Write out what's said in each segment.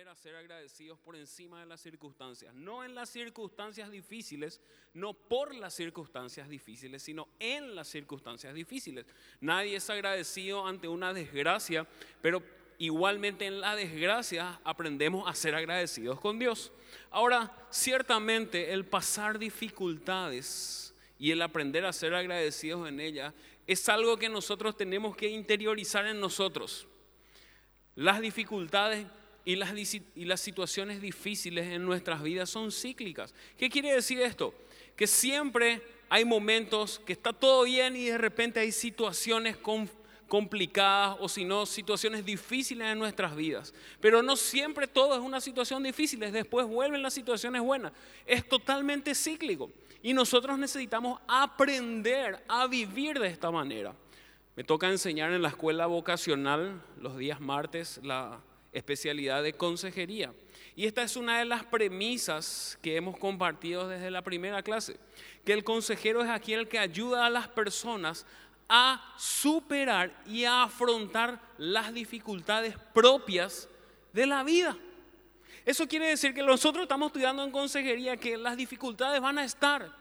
a ser agradecidos por encima de las circunstancias. No en las circunstancias difíciles, no por las circunstancias difíciles, sino en las circunstancias difíciles. Nadie es agradecido ante una desgracia, pero igualmente en la desgracia aprendemos a ser agradecidos con Dios. Ahora, ciertamente el pasar dificultades y el aprender a ser agradecidos en ellas es algo que nosotros tenemos que interiorizar en nosotros. Las dificultades y las, y las situaciones difíciles en nuestras vidas son cíclicas. ¿Qué quiere decir esto? Que siempre hay momentos que está todo bien y de repente hay situaciones complicadas o si no, situaciones difíciles en nuestras vidas. Pero no siempre todo es una situación difícil, después vuelven las situaciones buenas. Es totalmente cíclico y nosotros necesitamos aprender a vivir de esta manera. Me toca enseñar en la escuela vocacional los días martes la especialidad de consejería. Y esta es una de las premisas que hemos compartido desde la primera clase, que el consejero es aquel que ayuda a las personas a superar y a afrontar las dificultades propias de la vida. Eso quiere decir que nosotros estamos estudiando en consejería que las dificultades van a estar,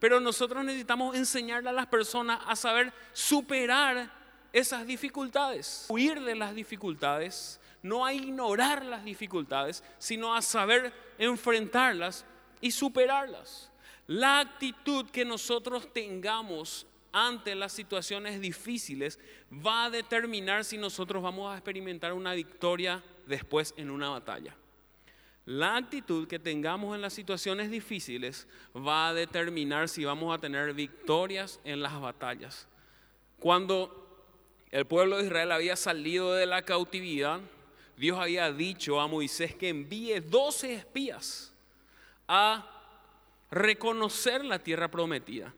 pero nosotros necesitamos enseñarle a las personas a saber superar esas dificultades, huir de las dificultades, no a ignorar las dificultades, sino a saber enfrentarlas y superarlas. La actitud que nosotros tengamos ante las situaciones difíciles va a determinar si nosotros vamos a experimentar una victoria después en una batalla. La actitud que tengamos en las situaciones difíciles va a determinar si vamos a tener victorias en las batallas. Cuando el pueblo de Israel había salido de la cautividad, Dios había dicho a Moisés que envíe 12 espías a reconocer la tierra prometida.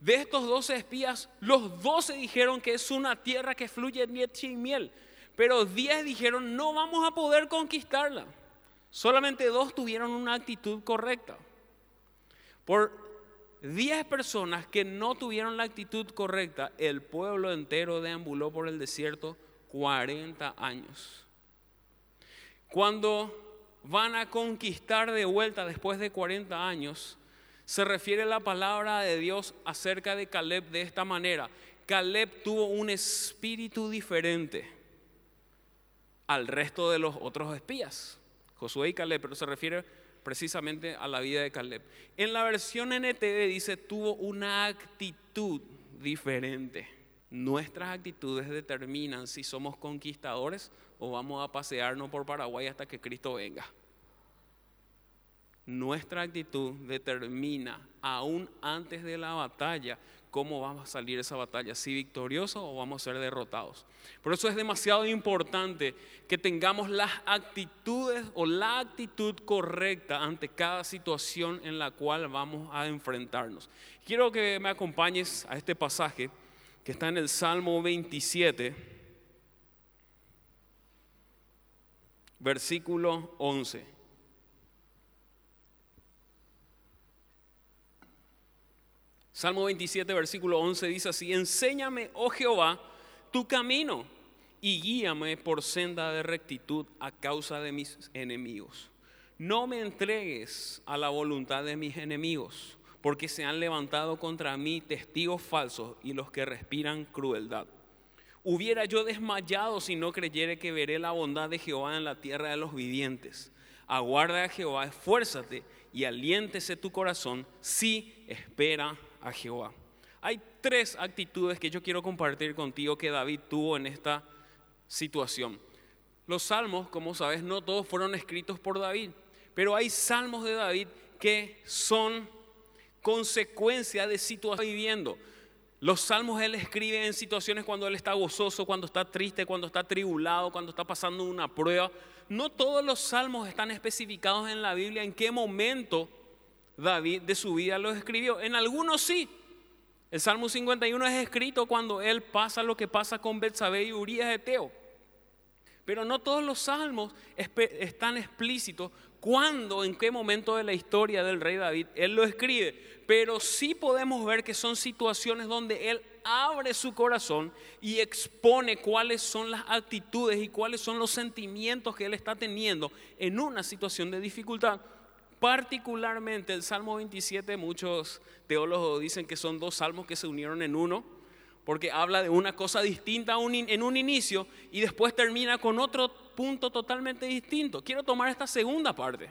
De estos 12 espías, los 12 dijeron que es una tierra que fluye leche y miel, pero 10 dijeron no vamos a poder conquistarla. Solamente dos tuvieron una actitud correcta. Por 10 personas que no tuvieron la actitud correcta, el pueblo entero deambuló por el desierto 40 años. Cuando van a conquistar de vuelta después de 40 años, se refiere la palabra de Dios acerca de Caleb de esta manera. Caleb tuvo un espíritu diferente al resto de los otros espías. Josué y Caleb, pero se refiere precisamente a la vida de Caleb. En la versión NTV dice, tuvo una actitud diferente. Nuestras actitudes determinan si somos conquistadores o vamos a pasearnos por Paraguay hasta que Cristo venga. Nuestra actitud determina, aún antes de la batalla, cómo vamos a salir esa batalla, si victoriosos o vamos a ser derrotados. Por eso es demasiado importante que tengamos las actitudes o la actitud correcta ante cada situación en la cual vamos a enfrentarnos. Quiero que me acompañes a este pasaje que está en el Salmo 27, versículo 11. Salmo 27, versículo 11 dice así, enséñame, oh Jehová, tu camino y guíame por senda de rectitud a causa de mis enemigos. No me entregues a la voluntad de mis enemigos, porque se han levantado contra mí testigos falsos y los que respiran crueldad. Hubiera yo desmayado si no creyere que veré la bondad de Jehová en la tierra de los vivientes. Aguarda a Jehová, esfuérzate y aliéntese tu corazón si espera a Jehová. Hay tres actitudes que yo quiero compartir contigo que David tuvo en esta situación. Los salmos, como sabes, no todos fueron escritos por David, pero hay salmos de David que son consecuencia de situaciones viviendo. Los salmos él escribe en situaciones cuando él está gozoso, cuando está triste, cuando está tribulado, cuando está pasando una prueba. No todos los salmos están especificados en la Biblia en qué momento David de su vida lo escribió. En algunos sí. El Salmo 51 es escrito cuando él pasa lo que pasa con Betsabé y Urias de Teo. Pero no todos los salmos están explícitos cuándo, en qué momento de la historia del rey David él lo escribe. Pero sí podemos ver que son situaciones donde él abre su corazón y expone cuáles son las actitudes y cuáles son los sentimientos que él está teniendo en una situación de dificultad. Particularmente el Salmo 27, muchos teólogos dicen que son dos salmos que se unieron en uno, porque habla de una cosa distinta en un inicio y después termina con otro punto totalmente distinto. Quiero tomar esta segunda parte,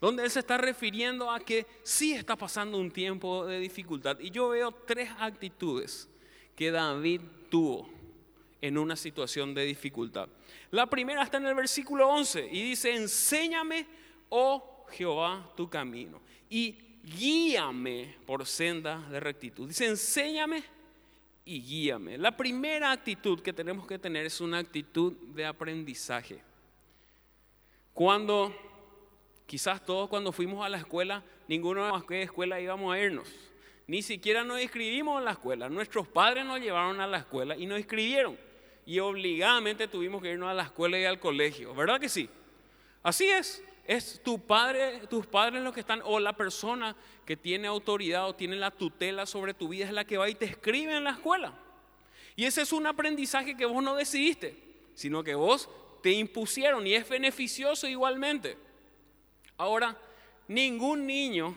donde él se está refiriendo a que sí está pasando un tiempo de dificultad. Y yo veo tres actitudes que David tuvo en una situación de dificultad. La primera está en el versículo 11 y dice, enséñame, oh Jehová, tu camino y guíame por senda de rectitud. Dice, enséñame y guíame. La primera actitud que tenemos que tener es una actitud de aprendizaje. Cuando, quizás todos cuando fuimos a la escuela, ninguno de qué escuela íbamos a irnos. Ni siquiera nos inscribimos en la escuela. Nuestros padres nos llevaron a la escuela y nos inscribieron. Y obligadamente tuvimos que irnos a la escuela y al colegio. ¿Verdad que sí? Así es. Es tu padre, tus padres los que están, o la persona que tiene autoridad o tiene la tutela sobre tu vida es la que va y te escribe en la escuela. Y ese es un aprendizaje que vos no decidiste, sino que vos te impusieron y es beneficioso igualmente. Ahora, ningún niño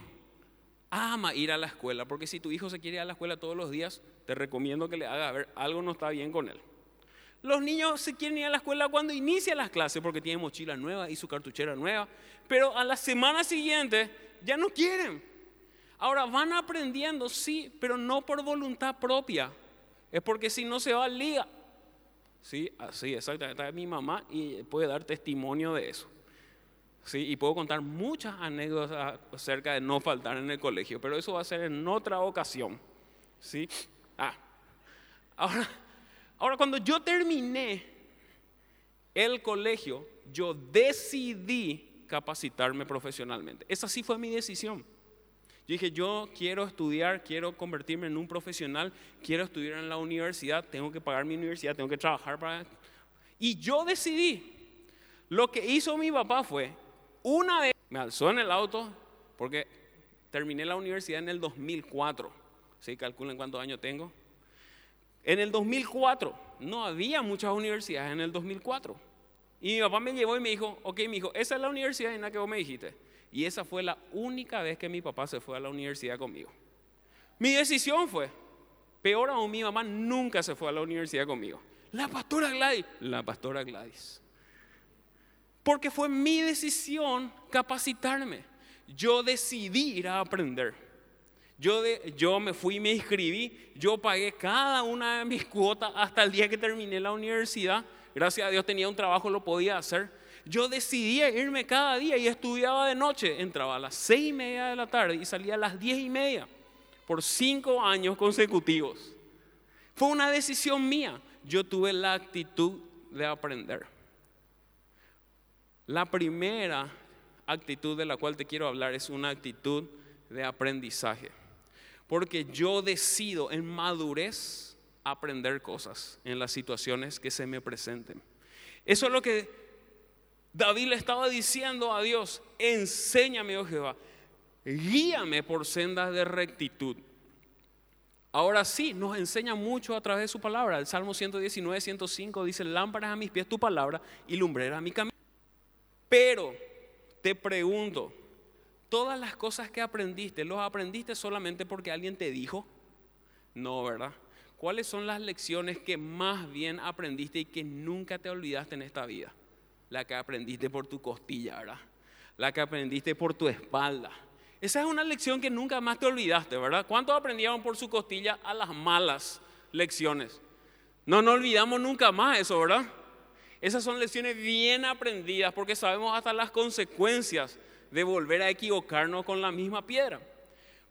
ama ir a la escuela, porque si tu hijo se quiere ir a la escuela todos los días, te recomiendo que le haga ver, algo no está bien con él. Los niños se quieren ir a la escuela cuando inicia las clases porque tienen mochila nueva y su cartuchera nueva, pero a la semana siguiente ya no quieren. Ahora van aprendiendo, sí, pero no por voluntad propia. Es porque si no se va al liga. Sí, así, exactamente. Está mi mamá y puede dar testimonio de eso. Sí, y puedo contar muchas anécdotas acerca de no faltar en el colegio, pero eso va a ser en otra ocasión. ¿Sí? Ah. Ahora, ahora cuando yo terminé el colegio, yo decidí capacitarme profesionalmente. Esa sí fue mi decisión. Yo dije, yo quiero estudiar, quiero convertirme en un profesional, quiero estudiar en la universidad, tengo que pagar mi universidad, tengo que trabajar para... Y yo decidí. Lo que hizo mi papá fue, una vez me alzó en el auto porque terminé la universidad en el 2004. ¿Sí? Calculen cuántos años tengo. En el 2004 no había muchas universidades en el 2004. Y mi papá me llevó y me dijo, ok, mi hijo, esa es la universidad en la que vos me dijiste. Y esa fue la única vez que mi papá se fue a la universidad conmigo. Mi decisión fue, peor aún, mi mamá nunca se fue a la universidad conmigo. La pastora Gladys, la pastora Gladys porque fue mi decisión capacitarme. Yo decidí ir a aprender. Yo, yo me fui y me inscribí, yo pagué cada una de mis cuotas hasta el día que terminé la universidad. Gracias a Dios tenía un trabajo, lo podía hacer. Yo decidí irme cada día y estudiaba de noche. Entraba a las seis y media de la tarde y salía a las diez y media por cinco años consecutivos. Fue una decisión mía. Yo tuve la actitud de aprender. La primera actitud de la cual te quiero hablar es una actitud de aprendizaje. Porque yo decido en madurez aprender cosas en las situaciones que se me presenten. Eso es lo que David le estaba diciendo a Dios. Enséñame, oh Jehová. Guíame por sendas de rectitud. Ahora sí, nos enseña mucho a través de su palabra. El Salmo 119, 105 dice, lámparas a mis pies tu palabra y lumbrera a mi camino. Pero te pregunto, todas las cosas que aprendiste, ¿los aprendiste solamente porque alguien te dijo? No, ¿verdad? ¿Cuáles son las lecciones que más bien aprendiste y que nunca te olvidaste en esta vida? La que aprendiste por tu costilla, ¿verdad? La que aprendiste por tu espalda. Esa es una lección que nunca más te olvidaste, ¿verdad? ¿Cuántos aprendieron por su costilla a las malas lecciones? No nos olvidamos nunca más eso, ¿verdad? Esas son lecciones bien aprendidas porque sabemos hasta las consecuencias de volver a equivocarnos con la misma piedra.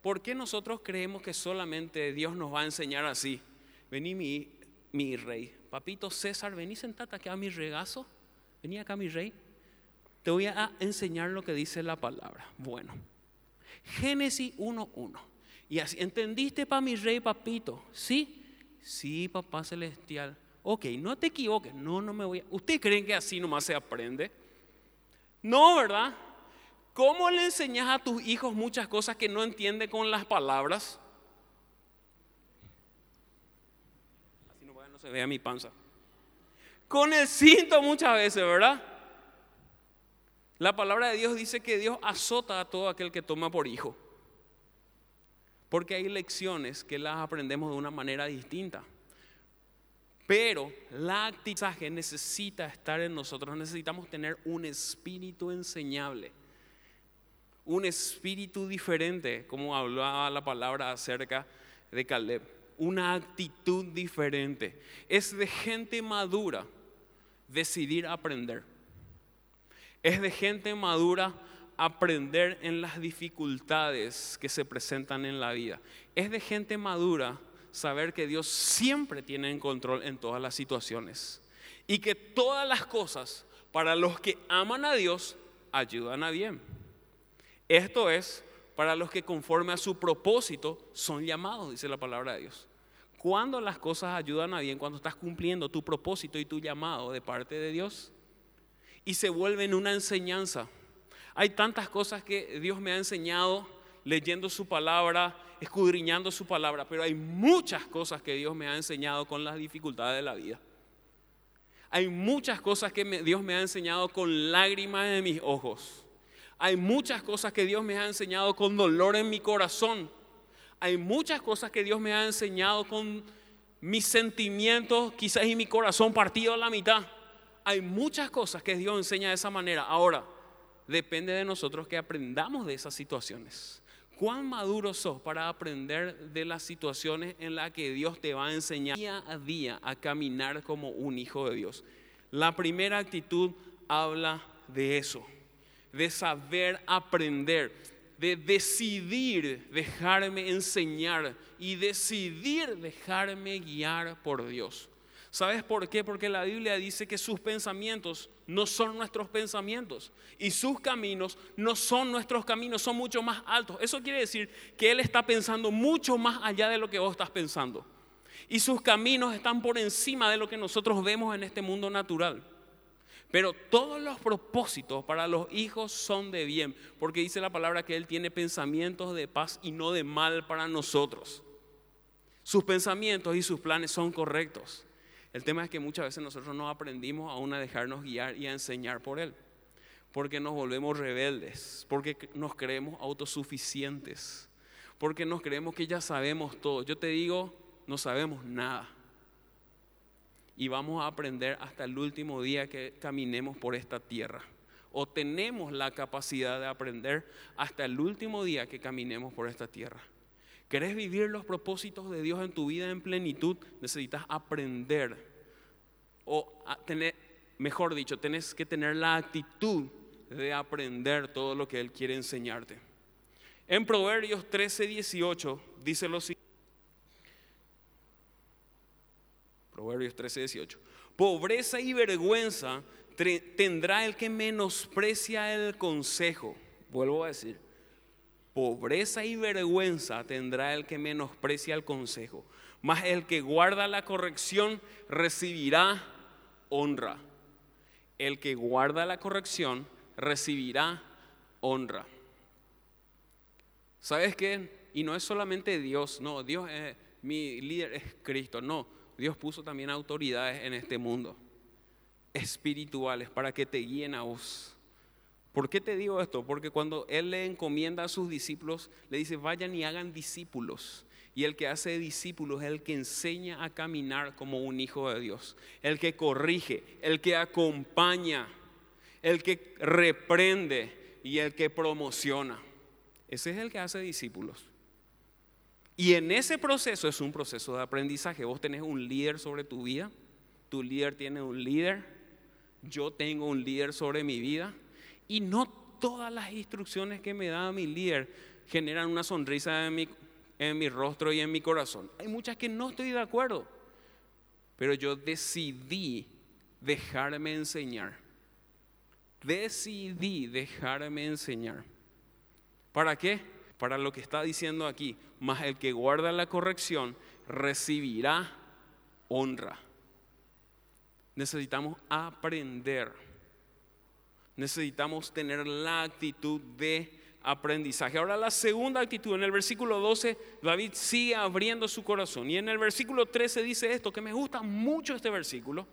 ¿Por qué nosotros creemos que solamente Dios nos va a enseñar así? Vení mi, mi rey. Papito César, vení sentate aquí a mi regazo. Vení acá mi rey. Te voy a enseñar lo que dice la palabra. Bueno, Génesis 1.1. Y así, ¿entendiste para mi rey, papito? Sí, sí, papá celestial. Ok, no te equivoques. No, no me voy a... ¿Ustedes creen que así nomás se aprende? No, ¿verdad? ¿Cómo le enseñas a tus hijos muchas cosas que no entienden con las palabras? Así no, no se vea mi panza. Con el cinto muchas veces, ¿verdad? La palabra de Dios dice que Dios azota a todo aquel que toma por hijo. Porque hay lecciones que las aprendemos de una manera distinta. Pero la actizaje necesita estar en nosotros. Necesitamos tener un espíritu enseñable. Un espíritu diferente, como hablaba la palabra acerca de Caleb. Una actitud diferente. Es de gente madura decidir aprender. Es de gente madura aprender en las dificultades que se presentan en la vida. Es de gente madura saber que Dios siempre tiene en control en todas las situaciones y que todas las cosas para los que aman a Dios ayudan a bien. Esto es para los que conforme a su propósito son llamados, dice la palabra de Dios. Cuando las cosas ayudan a bien, cuando estás cumpliendo tu propósito y tu llamado de parte de Dios y se vuelven una enseñanza. Hay tantas cosas que Dios me ha enseñado leyendo su palabra, escudriñando su palabra, pero hay muchas cosas que Dios me ha enseñado con las dificultades de la vida. Hay muchas cosas que Dios me ha enseñado con lágrimas en mis ojos. Hay muchas cosas que Dios me ha enseñado con dolor en mi corazón. Hay muchas cosas que Dios me ha enseñado con mis sentimientos, quizás y mi corazón partido a la mitad. Hay muchas cosas que Dios enseña de esa manera. Ahora, depende de nosotros que aprendamos de esas situaciones. ¿Cuán maduro sos para aprender de las situaciones en las que Dios te va a enseñar día a día a caminar como un hijo de Dios? La primera actitud habla de eso, de saber aprender, de decidir dejarme enseñar y decidir dejarme guiar por Dios. ¿Sabes por qué? Porque la Biblia dice que sus pensamientos no son nuestros pensamientos y sus caminos no son nuestros caminos, son mucho más altos. Eso quiere decir que Él está pensando mucho más allá de lo que vos estás pensando. Y sus caminos están por encima de lo que nosotros vemos en este mundo natural. Pero todos los propósitos para los hijos son de bien, porque dice la palabra que Él tiene pensamientos de paz y no de mal para nosotros. Sus pensamientos y sus planes son correctos. El tema es que muchas veces nosotros no aprendimos aún a dejarnos guiar y a enseñar por Él, porque nos volvemos rebeldes, porque nos creemos autosuficientes, porque nos creemos que ya sabemos todo. Yo te digo, no sabemos nada. Y vamos a aprender hasta el último día que caminemos por esta tierra. O tenemos la capacidad de aprender hasta el último día que caminemos por esta tierra. ¿Querés vivir los propósitos de Dios en tu vida en plenitud? Necesitas aprender. O tener, mejor dicho, tenés que tener la actitud de aprender todo lo que Él quiere enseñarte. En Proverbios 13, 18 dice lo siguiente. Proverbios 13, 18. Pobreza y vergüenza tendrá el que menosprecia el consejo. Vuelvo a decir, Pobreza y vergüenza tendrá el que menosprecia el consejo, mas el que guarda la corrección recibirá honra. El que guarda la corrección recibirá honra. ¿Sabes qué? Y no es solamente Dios, no, Dios es mi líder es Cristo, no, Dios puso también autoridades en este mundo espirituales para que te guíen a vos. ¿Por qué te digo esto? Porque cuando Él le encomienda a sus discípulos, le dice, vayan y hagan discípulos. Y el que hace discípulos es el que enseña a caminar como un hijo de Dios, el que corrige, el que acompaña, el que reprende y el que promociona. Ese es el que hace discípulos. Y en ese proceso es un proceso de aprendizaje. Vos tenés un líder sobre tu vida, tu líder tiene un líder, yo tengo un líder sobre mi vida y no todas las instrucciones que me da mi líder generan una sonrisa en mi, en mi rostro y en mi corazón. Hay muchas que no estoy de acuerdo, pero yo decidí dejarme enseñar. Decidí dejarme enseñar. ¿Para qué? Para lo que está diciendo aquí. Mas el que guarda la corrección recibirá honra. necesitamos aprender. Necesitamos tener la actitud de aprendizaje. Ahora la segunda actitud, en el versículo 12, David sigue abriendo su corazón. Y en el versículo 13 dice esto, que me gusta mucho este versículo.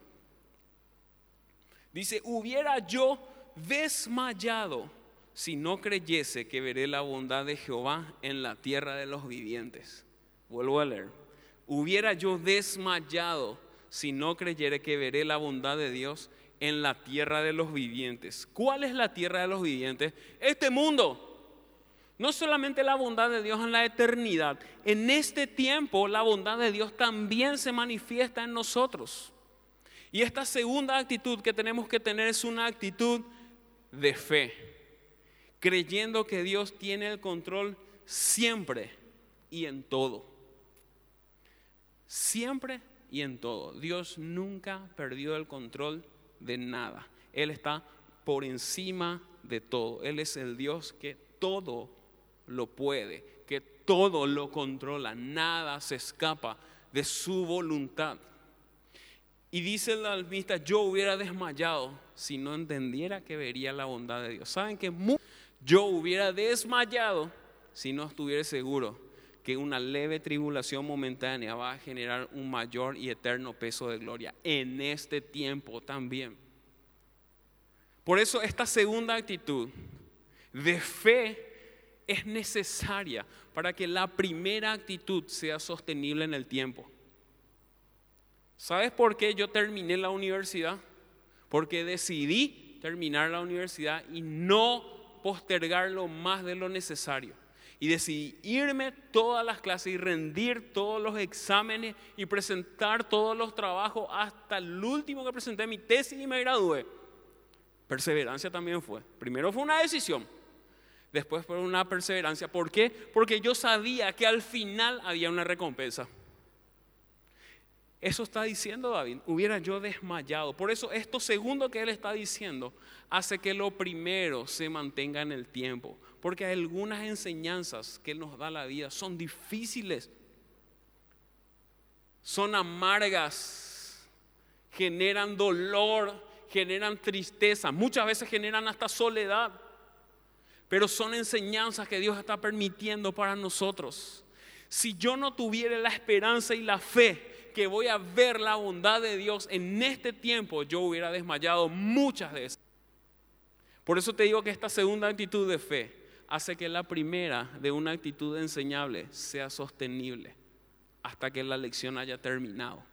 Dice, hubiera yo desmayado si no creyese que veré la bondad de Jehová en la tierra de los vivientes. Vuelvo a leer. Hubiera yo desmayado si no creyere que veré la bondad de Dios en la tierra de los vivientes. ¿Cuál es la tierra de los vivientes? Este mundo. No solamente la bondad de Dios en la eternidad, en este tiempo la bondad de Dios también se manifiesta en nosotros. Y esta segunda actitud que tenemos que tener es una actitud de fe, creyendo que Dios tiene el control siempre y en todo. Siempre y en todo. Dios nunca perdió el control de nada. Él está por encima de todo. Él es el Dios que todo lo puede, que todo lo controla, nada se escapa de su voluntad. Y dice el almista, yo hubiera desmayado si no entendiera que vería la bondad de Dios. ¿Saben que yo hubiera desmayado si no estuviera seguro que una leve tribulación momentánea va a generar un mayor y eterno peso de gloria en este tiempo también? Por eso esta segunda actitud de fe es necesaria para que la primera actitud sea sostenible en el tiempo. ¿Sabes por qué yo terminé la universidad? Porque decidí terminar la universidad y no postergarlo más de lo necesario. Y decidí irme todas las clases y rendir todos los exámenes y presentar todos los trabajos hasta el último que presenté mi tesis y me gradué. Perseverancia también fue. Primero fue una decisión, después por una perseverancia. ¿Por qué? Porque yo sabía que al final había una recompensa. Eso está diciendo David, hubiera yo desmayado. Por eso esto segundo que él está diciendo hace que lo primero se mantenga en el tiempo. Porque algunas enseñanzas que nos da la vida son difíciles, son amargas, generan dolor, generan tristeza, muchas veces generan hasta soledad pero son enseñanzas que Dios está permitiendo para nosotros. Si yo no tuviera la esperanza y la fe que voy a ver la bondad de Dios en este tiempo, yo hubiera desmayado muchas veces. Por eso te digo que esta segunda actitud de fe hace que la primera de una actitud enseñable sea sostenible hasta que la lección haya terminado.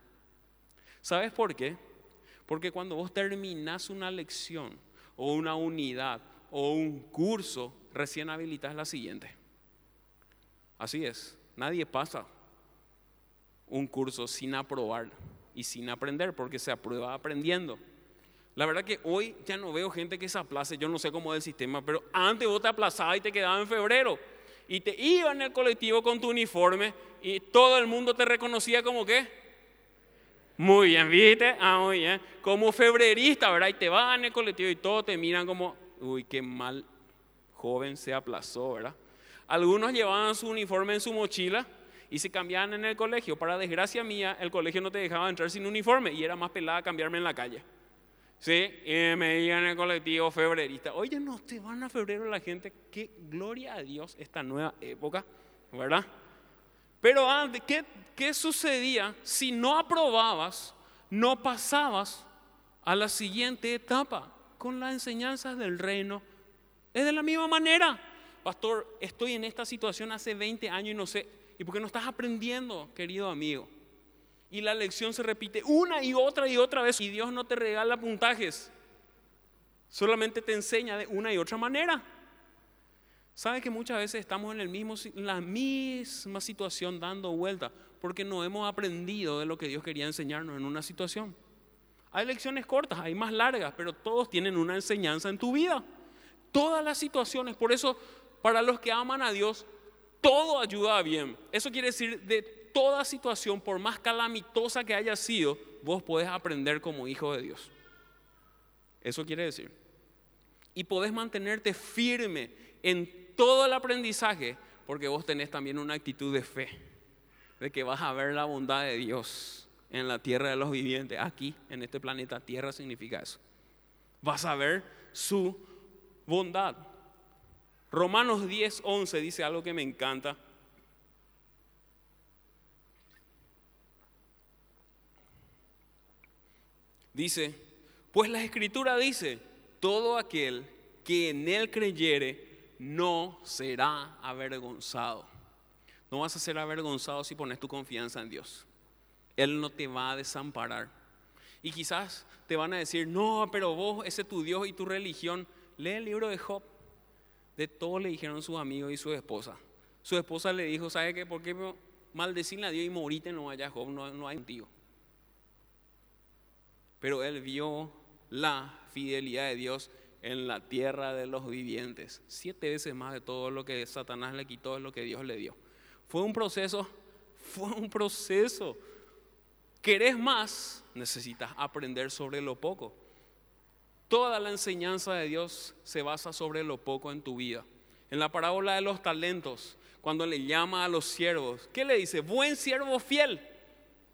¿Sabes por qué? Porque cuando vos terminás una lección o una unidad o un curso, recién habilitas la siguiente. Así es, nadie pasa un curso sin aprobar y sin aprender, porque se aprueba aprendiendo. La verdad que hoy ya no veo gente que se aplace, yo no sé cómo es el sistema, pero antes vos te aplazabas y te quedabas en febrero y te iba en el colectivo con tu uniforme y todo el mundo te reconocía como qué. Muy bien, ¿viste? Ah, muy bien. Como febrerista, ¿verdad? Y te vas en el colectivo y todos te miran como, uy, qué mal joven se aplazó, ¿verdad? Algunos llevaban su uniforme en su mochila y se cambiaban en el colegio. Para desgracia mía, el colegio no te dejaba entrar sin uniforme y era más pelada cambiarme en la calle. Sí, y me en el colectivo febrerista. Oye, no te van a febrero la gente. Qué gloria a Dios esta nueva época, ¿verdad? Pero antes, ¿qué, ¿qué sucedía si no aprobabas, no pasabas a la siguiente etapa? con las enseñanzas del reino. Es de la misma manera. Pastor, estoy en esta situación hace 20 años y no sé. ¿Y por qué no estás aprendiendo, querido amigo? Y la lección se repite una y otra y otra vez. Y Dios no te regala puntajes. Solamente te enseña de una y otra manera. ¿Sabe que muchas veces estamos en, el mismo, en la misma situación dando vuelta? Porque no hemos aprendido de lo que Dios quería enseñarnos en una situación. Hay lecciones cortas, hay más largas, pero todos tienen una enseñanza en tu vida. Todas las situaciones, por eso para los que aman a Dios, todo ayuda bien. Eso quiere decir de toda situación, por más calamitosa que haya sido, vos podés aprender como hijo de Dios. Eso quiere decir. Y podés mantenerte firme en todo el aprendizaje, porque vos tenés también una actitud de fe, de que vas a ver la bondad de Dios en la tierra de los vivientes. Aquí, en este planeta Tierra, significa eso. Vas a ver su bondad. Romanos 10, 11 dice algo que me encanta. Dice, pues la escritura dice, todo aquel que en él creyere no será avergonzado. No vas a ser avergonzado si pones tu confianza en Dios. Él no te va a desamparar. Y quizás te van a decir, no, pero vos, ese es tu Dios y tu religión. Lee el libro de Job. De todo le dijeron sus amigos y su esposa. Su esposa le dijo, ¿sabe qué? ¿Por qué maldecirle a Dios y morite no vaya Job? No, no hay un tío. Pero él vio la fidelidad de Dios en la tierra de los vivientes. Siete veces más de todo lo que Satanás le quitó es lo que Dios le dio. Fue un proceso, fue un proceso. ¿Querés más? Necesitas aprender sobre lo poco. Toda la enseñanza de Dios se basa sobre lo poco en tu vida. En la parábola de los talentos, cuando le llama a los siervos, ¿qué le dice? Buen siervo fiel.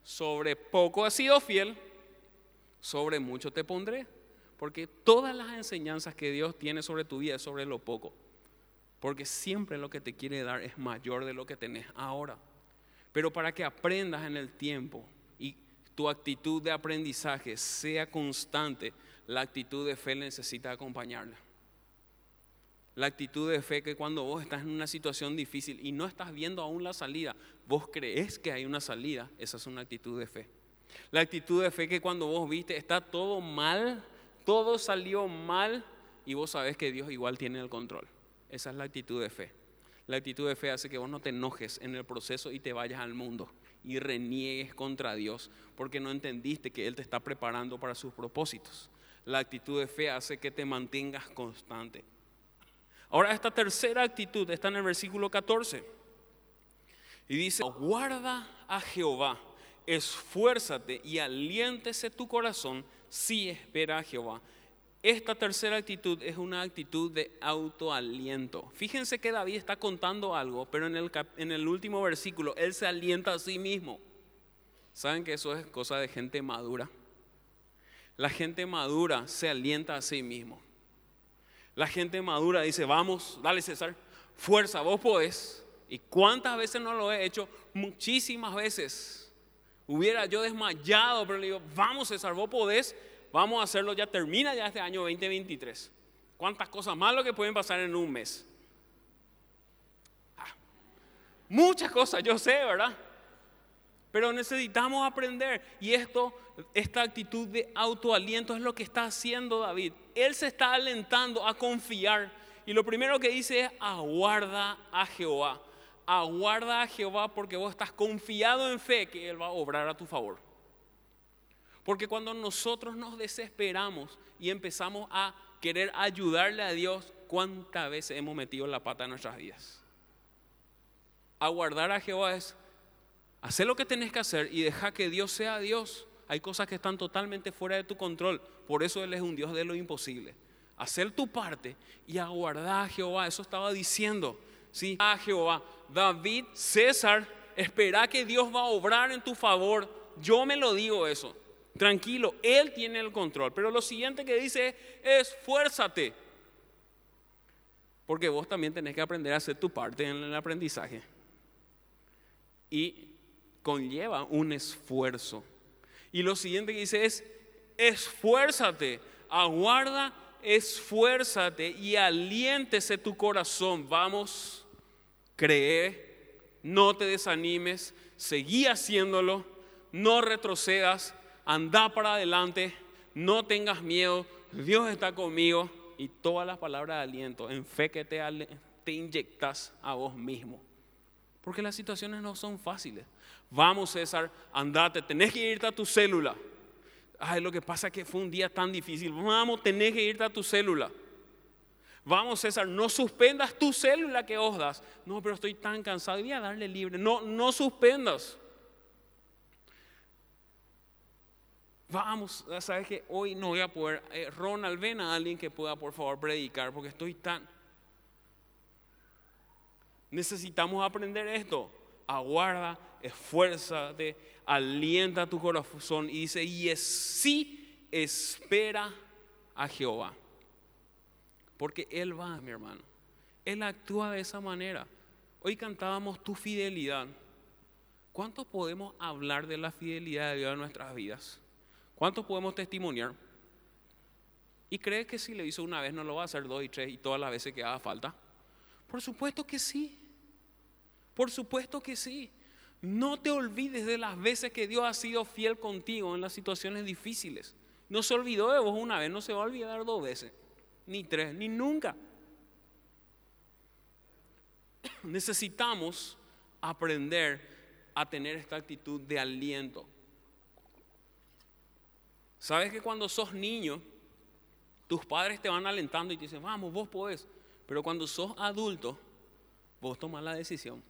Sobre poco has sido fiel, sobre mucho te pondré. Porque todas las enseñanzas que Dios tiene sobre tu vida es sobre lo poco. Porque siempre lo que te quiere dar es mayor de lo que tenés ahora. Pero para que aprendas en el tiempo y tu actitud de aprendizaje sea constante, la actitud de fe necesita acompañarla. La actitud de fe que cuando vos estás en una situación difícil y no estás viendo aún la salida, vos crees que hay una salida, esa es una actitud de fe. La actitud de fe que cuando vos viste está todo mal, todo salió mal y vos sabés que Dios igual tiene el control. Esa es la actitud de fe. La actitud de fe hace que vos no te enojes en el proceso y te vayas al mundo y reniegues contra Dios porque no entendiste que Él te está preparando para sus propósitos. La actitud de fe hace que te mantengas constante. Ahora esta tercera actitud está en el versículo 14. Y dice, guarda a Jehová, esfuérzate y aliéntese tu corazón si espera a Jehová. Esta tercera actitud es una actitud de autoaliento. Fíjense que David está contando algo, pero en el, en el último versículo él se alienta a sí mismo. ¿Saben que eso es cosa de gente madura? La gente madura se alienta a sí mismo. La gente madura dice, vamos, dale César, fuerza, vos podés. ¿Y cuántas veces no lo he hecho? Muchísimas veces. Hubiera yo desmayado, pero le digo, vamos César, vos podés, vamos a hacerlo, ya termina ya este año 2023. ¿Cuántas cosas lo que pueden pasar en un mes? Ah, muchas cosas, yo sé, ¿verdad? Pero necesitamos aprender. Y esto, esta actitud de autoaliento es lo que está haciendo David. Él se está alentando a confiar. Y lo primero que dice es, aguarda a Jehová aguarda a Jehová porque vos estás confiado en fe que Él va a obrar a tu favor. Porque cuando nosotros nos desesperamos y empezamos a querer ayudarle a Dios, ¿cuántas veces hemos metido la pata en nuestras vidas? Aguardar a Jehová es hacer lo que tenés que hacer y dejar que Dios sea Dios. Hay cosas que están totalmente fuera de tu control. Por eso Él es un Dios de lo imposible. Hacer tu parte y aguardar a Jehová. Eso estaba diciendo. Sí, a Jehová. David, César, espera que Dios va a obrar en tu favor. Yo me lo digo eso. Tranquilo, Él tiene el control. Pero lo siguiente que dice es, esfuérzate. Porque vos también tenés que aprender a hacer tu parte en el aprendizaje. Y conlleva un esfuerzo. Y lo siguiente que dice es, esfuérzate, aguarda, esfuérzate y aliéntese tu corazón. Vamos cree, no te desanimes, seguí haciéndolo, no retrocedas, anda para adelante, no tengas miedo, Dios está conmigo y todas las palabras de aliento, en fe que te, te inyectas a vos mismo. Porque las situaciones no son fáciles. Vamos César, andate, tenés que irte a tu célula. Ay, lo que pasa es que fue un día tan difícil. Vamos, tenés que irte a tu célula. Vamos, César, no suspendas tu célula que os das. No, pero estoy tan cansado, voy a darle libre. No, no suspendas. Vamos, sabes que hoy no voy a poder. Eh, Ronald, ven a alguien que pueda, por favor, predicar, porque estoy tan. Necesitamos aprender esto. aguarda, esfuérzate, alienta tu corazón y dice, y es sí espera a Jehová. Porque Él va, mi hermano. Él actúa de esa manera. Hoy cantábamos tu fidelidad. ¿Cuánto podemos hablar de la fidelidad de Dios en nuestras vidas? ¿Cuánto podemos testimoniar? ¿Y crees que si le hizo una vez no lo va a hacer dos y tres y todas las veces que haga falta? Por supuesto que sí. Por supuesto que sí. No te olvides de las veces que Dios ha sido fiel contigo en las situaciones difíciles. No se olvidó de vos una vez, no se va a olvidar dos veces, ni tres, ni nunca. Necesitamos aprender a tener esta actitud de aliento. Sabes que cuando sos niño, tus padres te van alentando y te dicen, vamos, vos podés. Pero cuando sos adulto, vos tomás la decisión.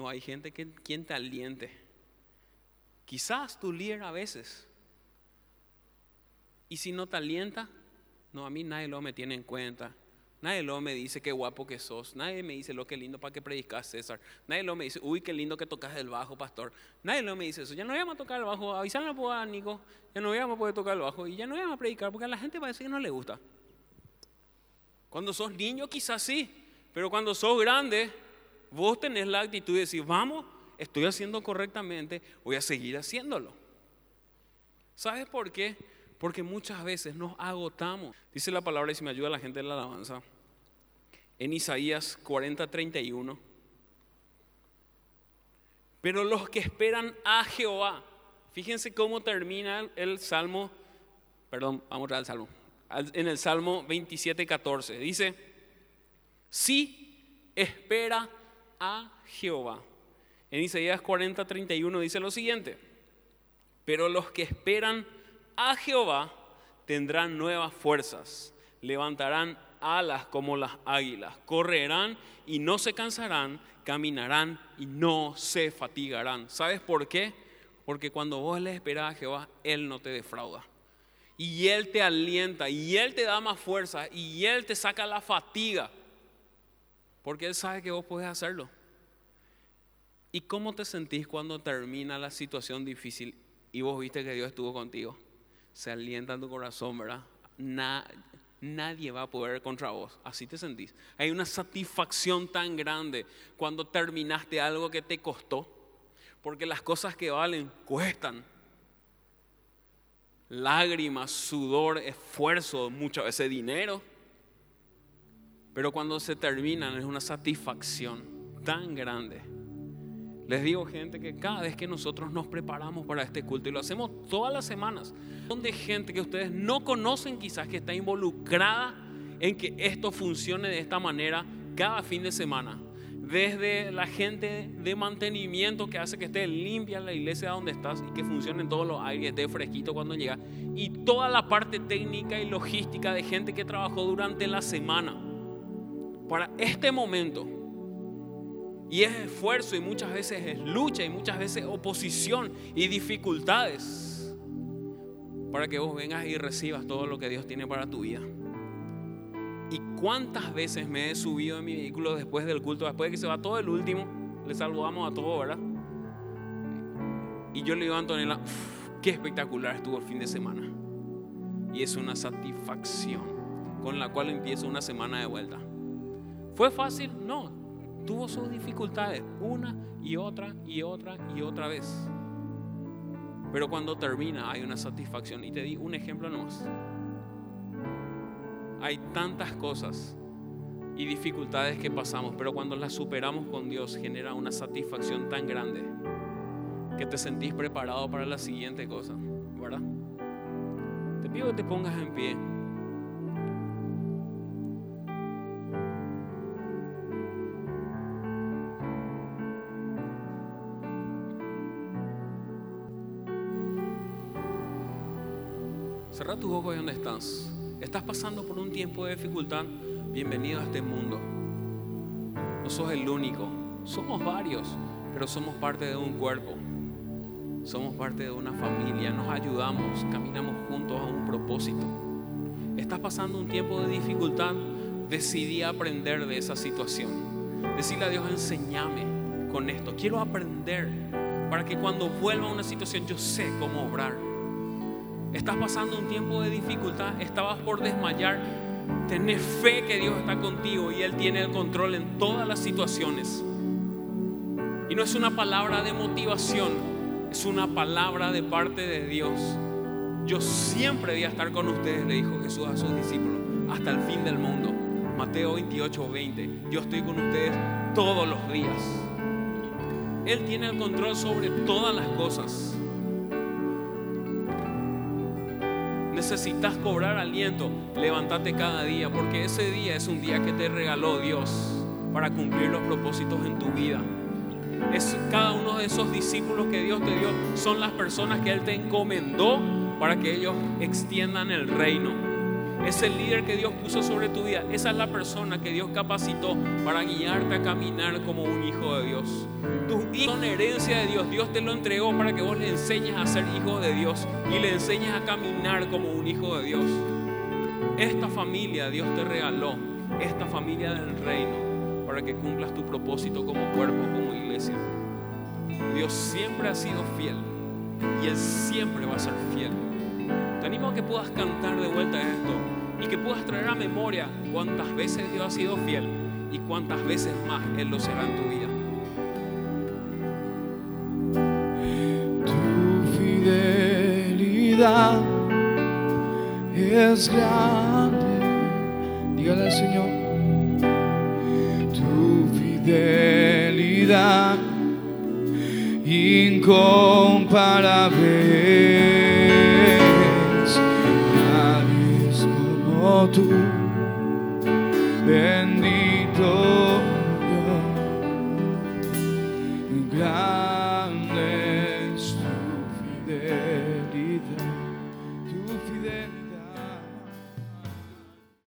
No hay gente que, quien te aliente. Quizás tu líder a veces. Y si no te alienta, no, a mí nadie lo me tiene en cuenta. Nadie luego me dice qué guapo que sos. Nadie me dice lo que lindo para que predicas, César. Nadie luego me dice, uy, qué lindo que tocas el bajo, pastor. Nadie luego me dice eso. Ya no voy a tocar el bajo. Avisarle a Nico. Ya no voy a poder tocar el bajo. Y ya no voy a predicar porque a la gente parece que no le gusta. Cuando sos niño, quizás sí. Pero cuando sos grande, vos tenés la actitud de decir, vamos, estoy haciendo correctamente, voy a seguir haciéndolo. ¿Sabes por qué? Porque muchas veces nos agotamos. Dice la palabra y si me ayuda la gente de la alabanza. En Isaías 40, 31. Pero los que esperan a Jehová, fíjense cómo termina el salmo, perdón, vamos a al salmo. En el salmo 27, 14. Dice, sí espera a Jehová. En Isaías 40, 31 dice lo siguiente. Pero los que esperan a Jehová tendrán nuevas fuerzas, levantarán alas como las águilas, correrán y no se cansarán, caminarán y no se fatigarán. ¿Sabes por qué? Porque cuando vos le esperas a Jehová, Él no te defrauda. Y Él te alienta, y Él te da más fuerza, y Él te saca la fatiga. Porque Él sabe que vos podés hacerlo. ¿Y cómo te sentís cuando termina la situación difícil y vos viste que Dios estuvo contigo? se alienta en tu corazón, ¿verdad? nadie va a poder contra vos. Así te sentís. Hay una satisfacción tan grande cuando terminaste algo que te costó. Porque las cosas que valen cuestan. Lágrimas, sudor, esfuerzo, muchas veces dinero. Pero cuando se terminan es una satisfacción tan grande. Les digo, gente, que cada vez que nosotros nos preparamos para este culto y lo hacemos todas las semanas, son de gente que ustedes no conocen quizás que está involucrada en que esto funcione de esta manera cada fin de semana. Desde la gente de mantenimiento que hace que esté limpia la iglesia donde estás y que funcione en todos los aires, esté fresquito cuando llega. Y toda la parte técnica y logística de gente que trabajó durante la semana. Para este momento, y es esfuerzo y muchas veces es lucha y muchas veces oposición y dificultades para que vos vengas y recibas todo lo que Dios tiene para tu vida. ¿Y cuántas veces me he subido en mi vehículo después del culto, después de que se va todo el último? Le saludamos a todos, ¿verdad? Y yo le digo a Antonella, qué espectacular estuvo el fin de semana. Y es una satisfacción con la cual empiezo una semana de vuelta. ¿Fue fácil? No, tuvo sus dificultades una y otra y otra y otra vez. Pero cuando termina hay una satisfacción. Y te di un ejemplo nomás. Hay tantas cosas y dificultades que pasamos, pero cuando las superamos con Dios genera una satisfacción tan grande que te sentís preparado para la siguiente cosa, ¿verdad? Te pido que te pongas en pie. Tus ojos donde estás. Estás pasando por un tiempo de dificultad. Bienvenido a este mundo. No sos el único. Somos varios, pero somos parte de un cuerpo. Somos parte de una familia. Nos ayudamos, caminamos juntos a un propósito. Estás pasando un tiempo de dificultad. Decidí aprender de esa situación. Decirle a Dios, enséñame. con esto. Quiero aprender para que cuando vuelva a una situación yo sé cómo obrar. Estás pasando un tiempo de dificultad, estabas por desmayar. Tenés fe que Dios está contigo y Él tiene el control en todas las situaciones. Y no es una palabra de motivación, es una palabra de parte de Dios. Yo siempre voy a estar con ustedes, le dijo Jesús a sus discípulos, hasta el fin del mundo. Mateo 28, 20. Yo estoy con ustedes todos los días. Él tiene el control sobre todas las cosas. Necesitas cobrar aliento, levántate cada día, porque ese día es un día que te regaló Dios para cumplir los propósitos en tu vida es cada uno de esos discípulos que Dios te dio, son las personas que Él te encomendó para que ellos extiendan el reino. Es el líder que Dios puso sobre tu vida. Esa es la persona que Dios capacitó para guiarte a caminar como un hijo de Dios. Tus hijos son herencia de Dios. Dios te lo entregó para que vos le enseñes a ser hijo de Dios y le enseñes a caminar como un hijo de Dios. Esta familia Dios te regaló, esta familia del reino para que cumplas tu propósito como cuerpo, como iglesia. Dios siempre ha sido fiel y Él siempre va a ser fiel. Te animo a que puedas cantar de vuelta esto y que puedas traer a memoria cuántas veces Dios ha sido fiel y cuántas veces más Él lo será en tu vida. Tu fidelidad es grande. Dígale al Señor. fidelidad incomparable. Nadie es como tú.